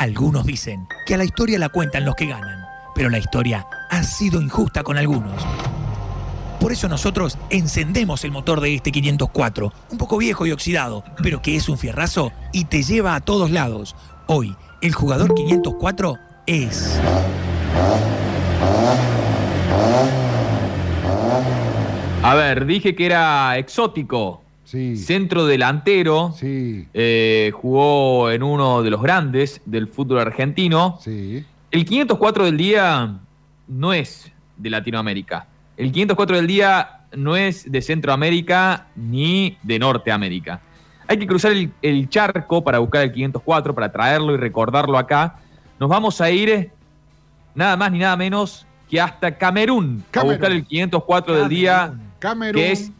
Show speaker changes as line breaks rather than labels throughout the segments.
Algunos dicen que a la historia la cuentan los que ganan, pero la historia ha sido injusta con algunos. Por eso nosotros encendemos el motor de este 504, un poco viejo y oxidado, pero que es un fierrazo y te lleva a todos lados. Hoy, el jugador 504 es...
A ver, dije que era exótico.
Sí.
Centro delantero.
Sí.
Eh, jugó en uno de los grandes del fútbol argentino.
Sí.
El 504 del día no es de Latinoamérica. El 504 del día no es de Centroamérica ni de Norteamérica. Hay que cruzar el, el charco para buscar el 504, para traerlo y recordarlo acá. Nos vamos a ir nada más ni nada menos que hasta Camerún,
Camerún.
a buscar el 504 del día,
Camerún.
que es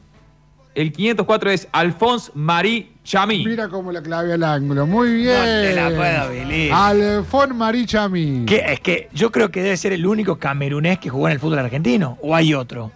el 504 es Alphonse Marie Chami.
Mira cómo la clave al ángulo. Muy bien.
No te la puedo believe.
Alfon Marichami.
¿Qué? Es que yo creo que debe ser el único camerunés que jugó en el fútbol argentino. ¿O hay otro?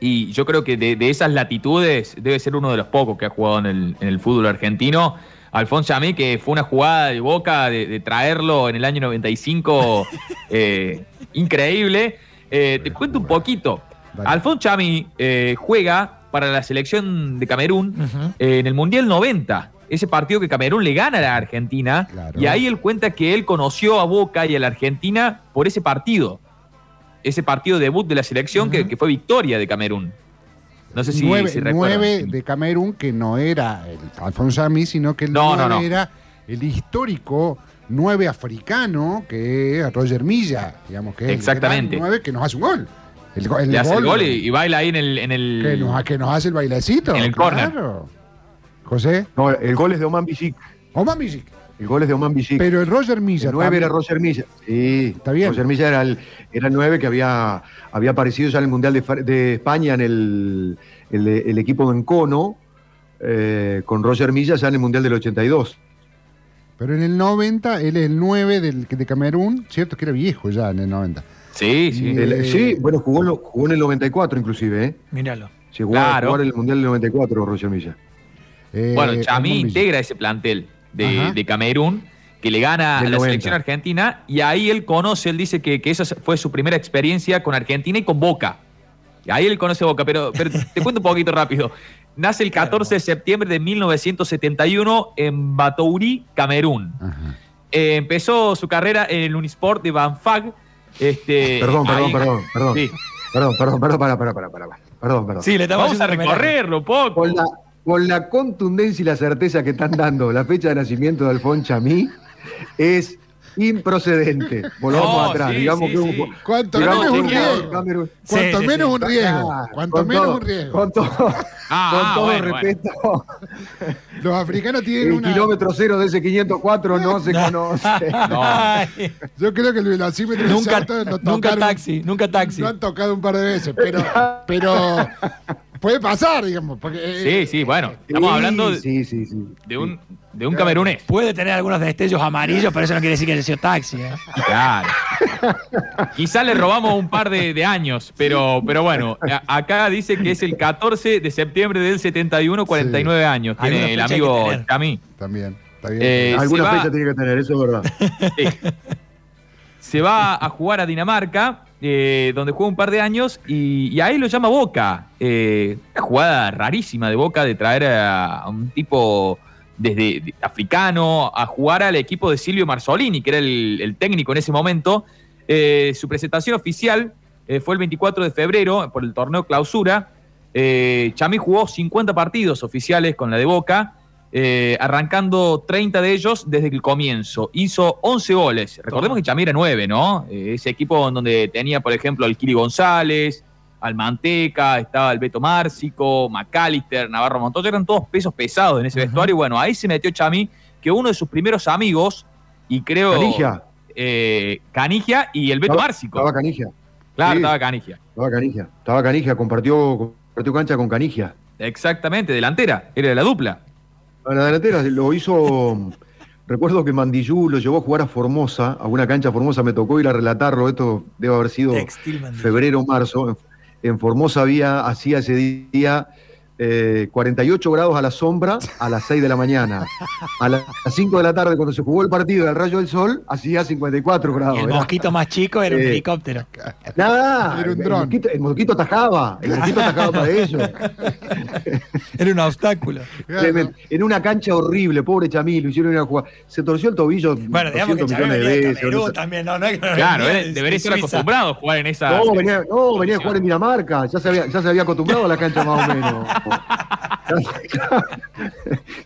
Y yo creo que de, de esas latitudes debe ser uno de los pocos que ha jugado en el, en el fútbol argentino. Alfonso Chamí, que fue una jugada de boca de, de traerlo en el año 95 eh, increíble. Eh, te cuento un poquito. Alfonso Chamí eh, juega para la selección de Camerún eh, en el Mundial 90. Ese partido que Camerún le gana a la Argentina.
Claro.
Y ahí él cuenta que él conoció a Boca y a la Argentina por ese partido. Ese partido debut de la selección que, fue victoria de Camerún. No sé si,
nueve,
si
nueve de Camerún, que no era el Alfonso Ami, sino que el
No, no, no.
era el histórico nueve africano, que es Roger Milla, digamos que es
Exactamente.
el nueve que nos hace un gol. El, el
Le hace el gol y, y baila ahí en el. En el
que, nos, que nos hace el bailecito.
En el
claro. José,
No, el gol es de Oman Bisic.
Oma Music.
El gol es de Oman Bisic.
Pero el Roger Milla.
el 9
también-
era Roger Milla. Sí,
Está bien.
Roger Milla era el, era el 9 que había, había aparecido ya en el Mundial de, de España en el, el, el equipo de Encono, eh, con Roger Milla ya en el Mundial del 82.
Pero en el 90, él es el 9 del, de Camerún, cierto que era viejo ya en el 90.
Sí, sí.
El-
Eh.
sí, bueno, jugó, en jugó el 94 inclusive, ¿eh?
Míralo.
Llegó
Claro.
a jugar en el Mundial del 94 Roger Milla.
Eh,
Bueno, Chamí integra ese plantel de, Camerún que le gana a la
90.
selección argentina y ahí él conoce, él dice que, que esa fue su primera experiencia con Argentina y con Boca. Y ahí él conoce Boca, pero, pero te cuento un poquito rápido. Nace el 14 de septiembre de 1971 en Batouri, Camerún.
Ajá.
Eh, empezó su carrera en el Unisport de Banfag. Este,
Perdón, perdón,
ahí-
perdón, perdón.
Sí.
Perdón, perdón, perdón, para, para, para, para, para. Perdón, perdón.
Sí, le estamos
Vamos a recorrerlo un poco.
Con la, con la contundencia y la certeza que están dando la fecha de nacimiento de Alfonso Chamí, es improcedente. Volvamos
No,
atrás.
sí,
digamos
sí,
que un-
sí.
Cuanto menos
no,
un riesgo. Cuanto menos
sí.
un riesgo. Cuanto
con
menos
todo-
un riesgo.
Con todo,
Ah,
con
ah,
todo
bueno, bueno.
respeto,
Los africanos tienen
el
una.
kilómetro cero de ese 504 no se conoce.
No.
Yo creo que el velocímetro
nunca,
no
nunca
tocaron-
taxi, nunca taxi.
Lo han tocado un par de veces, pero, pero puede pasar, digamos. Porque,
Sí, sí, bueno. Estamos
Sí,
hablando de,
Sí, sí, sí.
de un, de un camerunés.
Puede tener algunos destellos amarillos, pero eso no quiere decir que haya sido taxi. ¿eh?
Claro. Quizá le robamos un par de, de años, pero, pero bueno, a- acá dice que es el 14 de septiembre del 71, 49 años.
Alguna
Tiene el amigo. Chami.
También, está bien.
Eh,
Alguna
va-
fecha tiene que tener, eso es verdad.
Sí. Se va a jugar a Dinamarca, eh, donde juega un par de años, y, y ahí lo llama Boca. Eh, una jugada rarísima de Boca de traer a, a un tipo desde de- africano a jugar al equipo de Silvio Marzolini, que era el, el técnico en ese momento. Eh, su presentación oficial eh, fue el 24 de febrero por el torneo clausura. Eh, Chamí jugó 50 partidos oficiales con la de Boca, eh, arrancando 30 de ellos desde el comienzo. Hizo 11 goles. Recordemos que Chamí era 9, ¿no? Ese equipo en donde tenía, por ejemplo, al Kiri González, al Manteca, estaba el Beto Márcico, McAllister, Navarro Montoya, eran todos pesos pesados en ese vestuario. Y bueno, ahí se metió Chamí, que uno de sus primeros amigos, y creo.
Canigia.
eh, Canigia y el Beto
Estaba-
Márcico.
Estaba Canigia.
claro,
sí.
estaba Canigia.
Estaba Canigia. Estaba Canigia, compartió, compartió cancha con Canigia.
Exactamente, delantera, era de la dupla.
A la delantera lo hizo. Recuerdo que Mandillú lo llevó a jugar a Formosa, a una cancha Formosa, me tocó ir a relatarlo, esto debe haber sido febrero, marzo. En, Formosa había, hacía ese día eh, 48 grados a la sombra a las 6 de la mañana. A las 5 de la tarde, cuando se jugó el partido del rayo del sol, hacía 54 grados.
Y el mosquito más chico era un
Eh,
helicóptero.
Nada,
Era un
el
dron.
mosquito, el mosquito atajaba, el mosquito atajaba para eso.
Era un obstáculo.
En una cancha horrible, pobre Chamí, lo hicieron ir a jugar. Se torció el tobillo
Bueno, digamos que
200
Chávez
millones
venía
de veces.
También, no, no es que
Claro,
de-
debería
de
estar acostumbrado a jugar en esa.
No, venía, no, venía a jugar en Dinamarca, ya se había, ya se había acostumbrado a la cancha más o menos.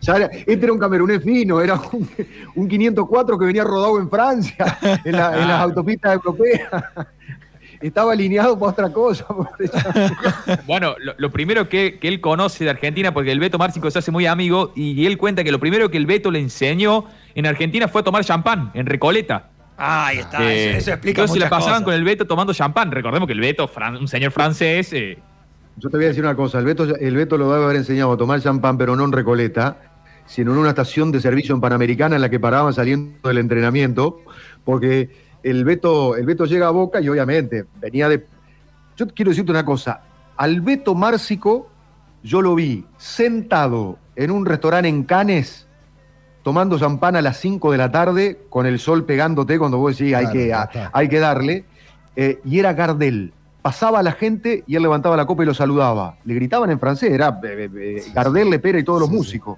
Ya era- este era un camerunés fino, era un, un 504 que venía rodado en Francia, en, la- en las autopistas europeas. Estaba alineado para otra cosa.
Bueno, lo, lo primero que, que él conoce de Argentina, porque el Beto Márcico se hace muy amigo, y él cuenta que lo primero que el Beto le enseñó en Argentina fue a tomar champán, en Recoleta.
Ah, ahí está,
Eh,
eso, eso explica
entonces la
muchas
pasaban
cosas.
con el Beto tomando champán. Recordemos que el Beto, fran- un señor francés, eh,
Yo te voy a decir una cosa, el Beto, el Beto lo debe haber enseñado a tomar champán, pero no en Recoleta, sino en una estación de servicio en Panamericana en la que paraban saliendo del entrenamiento, porque el Beto, el Beto llega a Boca y obviamente venía de... Yo quiero decirte una cosa, al Beto Márcico yo lo vi sentado en un restaurante en Canes, tomando champán a las 5 de la tarde, con el sol pegándote cuando vos decís hay, que, hay que darle, eh, y era Gardel. Pasaba a la gente y él levantaba la copa y lo saludaba. Le gritaban en francés, era eh, eh, Gardel, Lepera y todos los músicos.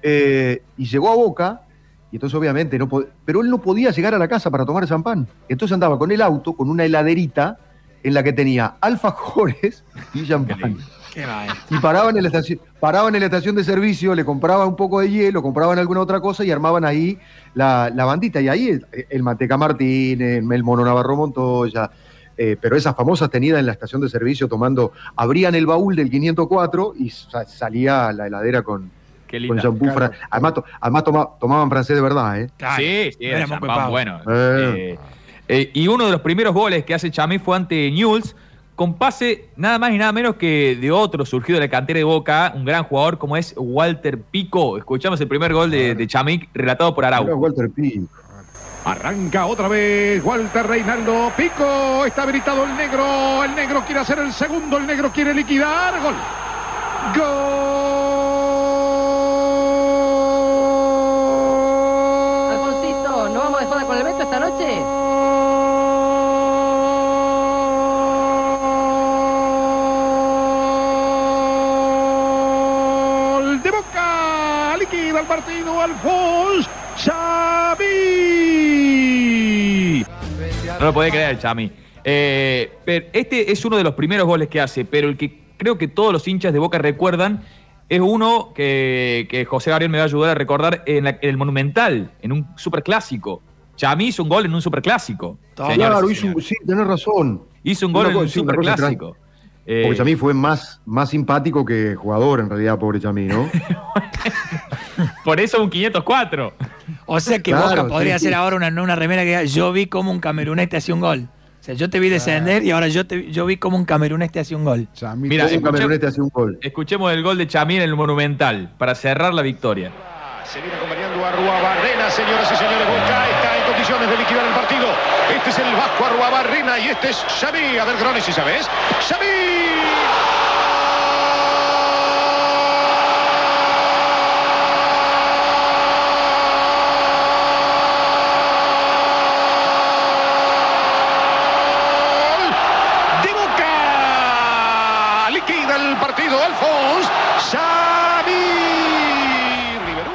Eh, y llegó a Boca, y entonces obviamente no pero él no podía llegar a la casa para tomar champán. Entonces andaba con el auto, con una heladerita en la que tenía alfajores y champán. Y paraban en la estación, paraban en la estación de servicio, le compraban un poco de hielo, compraban alguna otra cosa y armaban ahí la, la bandita. Y ahí el, el Manteca Martínez, el Mono Navarro Montoya, eh, pero esas famosas tenidas en la estación de servicio tomando, abrían el baúl del 504 y sa- salía la heladera con,
qué
con
linda.
champú.
Claro.
fran- Además, to- además toma- tomaban francés de verdad, ¿eh?
Claro.
Sí, sí, era champán bueno.
Eh.
Eh, eh, y uno de los primeros goles que hace Chamí fue ante Newell's, con pase nada más y nada menos que de otro surgido de la cantera de Boca, un gran jugador como es Walter Pico. Escuchamos el primer gol de, de Chamí relatado por
Era
Araujo.
Walter P.
Arranca otra vez Walter Reinaldo Pico. Está habilitado el negro. El negro quiere hacer el segundo. El negro quiere liquidar. Gol. Gol.
Alfonsito, ¿no vamos de joda con el Beto esta noche?
Gol de Boca. Liquida el partido Alfons Xavi.
No lo podía creer, Chami. Eh, pero este es uno de los primeros goles que hace, pero el que creo que todos los hinchas de Boca recuerdan es uno que, que José Gabriel me va a ayudar a recordar en, la- en el Monumental, en un superclásico. Chami hizo un gol en un superclásico.
Claro, hizo sí, tenés razón.
Hizo un gol en un
sí,
superclásico. Eh,
Porque Chamí fue más, más simpático que jugador, en realidad, pobre Chamí, ¿no?
por eso un 504.
O sea que
Claro,
Boca podría
sí.
hacer ahora una, una remera que diga, yo vi como un camerunés te hacía un gol. O sea, yo te vi descender y ahora yo, te, yo vi como un camerunés te hacía un gol.
Mira,
un camerunés te hace un gol.
Escuchemos el gol de Chamí en el Monumental para cerrar la victoria.
Se viene acompañando a Ruabarrena, señoras y señores. Boca está en condiciones de liquidar el partido. Este es el Vasco Arruabarrena y este es Xavi. A ver, Grones, si sabes. ¡Xavi! Gol de Boca. Liquida el partido Alfons. Xavi. Riverú.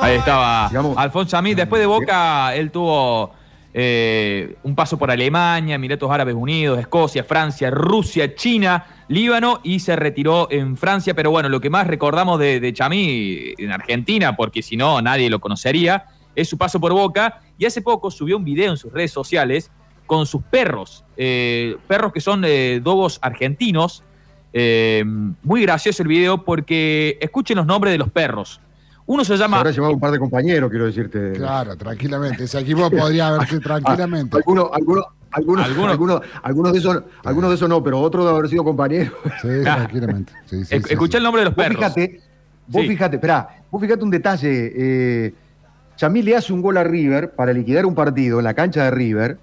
Ahí estaba Alfonso Chamí. Después de Boca, él tuvo eh, un paso por Alemania, Emiratos Árabes Unidos, Escocia, Francia, Rusia, China, Líbano y se retiró en Francia. Pero bueno, lo que más recordamos de, Chamí en Argentina, porque si no nadie lo conocería, es su paso por Boca. Y hace poco subió un video en sus redes sociales con sus perros, eh, perros que son eh, dogos argentinos. Eh, muy gracioso el video porque escuchen los nombres de los perros. Uno se
Se
llama
habrá llevado un par de compañeros, quiero decirte.
Claro, tranquilamente. Ese equipo podría haberse
Ah,
tranquilamente.
algunos, algunos, algunos,
Algunos-
algunos, algunos de esos, algunos de esos no, pero otros de haber sido compañeros.
Sí, tranquilamente. Sí, sí,
Esc-
sí,
Escuchá
sí.
el nombre de los
Vos
perros.
fíjate, vos
Sí.
fíjate, esperá, vos fíjate un detalle. Eh, Chamí le hace un gol a River para liquidar un partido en la cancha de River.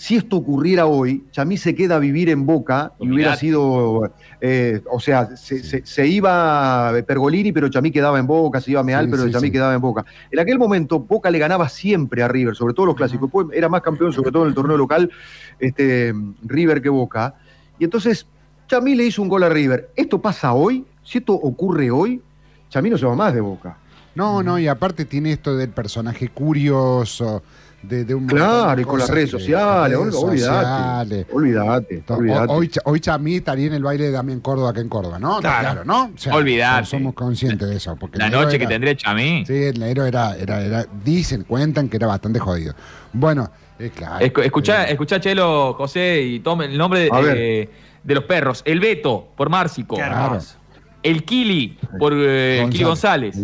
Si esto ocurriera hoy, Chamí se queda a vivir en Boca y hubiera sido, eh, o sea, se, se- se iba Pergolini, pero Chamí quedaba en Boca, se iba Meal,
Sí,
pero
sí,
Chamí
sí.
quedaba en Boca. En aquel momento, Boca le ganaba siempre a River, sobre todo los clásicos. Después era más campeón, sobre todo en el torneo local, este, River que Boca. Y entonces, Chamí le hizo un gol a River. ¿Esto pasa hoy? Si esto ocurre hoy, Chamí no se va más de Boca.
No, no, y aparte tiene esto del personaje curioso, de, de un
Claro, y con las redes
que-
sociales,
redes
olvídate.
sociales.
Olvídate,
To-
olvídate.
Hoy, hoy Chamí estaría en el baile de Damián Córdoba acá en Córdoba, ¿no?
Claro.
Claro, ¿no? O sea,
Olvidate.
so- Somos conscientes de eso. Porque
La noche que tendría Chamí.
Sí, el negro era, era, era, dicen, cuentan que era bastante jodido. Bueno, eh, claro.
Escu- escuchá,
eh,
escuchá, Chelo, José, y tome el nombre de, eh, de los perros. El Beto, por Márcico.
Claro.
El Kili, por eh, el Kili González.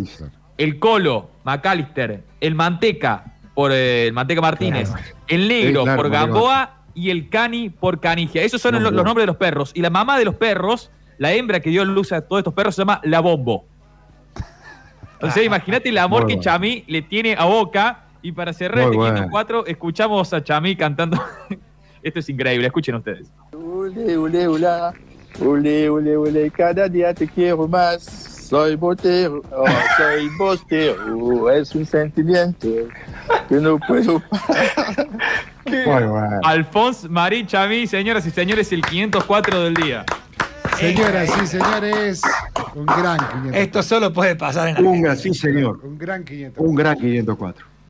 El Colo, McAllister. El Manteca, por eh, el Manteca Martínez. El Negro,
Sí, claro,
por Gamboa. Y el Cani, por Canigia. Esos son los, los nombres de los perros. Y la mamá de los perros, la hembra que dio luz a todos estos perros, se llama La Bombo. Entonces, imagínate el amor que
bueno.
Chamí le tiene a Boca. Y para cerrar
Muy
este
bueno.
504, escuchamos a Chamí cantando. Esto es increíble, escuchen ustedes.
Ule, ule, ula. Ule, ule, ule, cada día te quiero más. Soy botero, oh, soy bostero. Es un sentimiento que no puedo
bueno.
Alphonse Marie Chamí, señoras y señores, el 504 del día.
Señoras y señores, un gran 500.
Esto solo puede pasar en
Un
Argentina.
gran, sí, señor.
Un gran 500.
Un gran 504.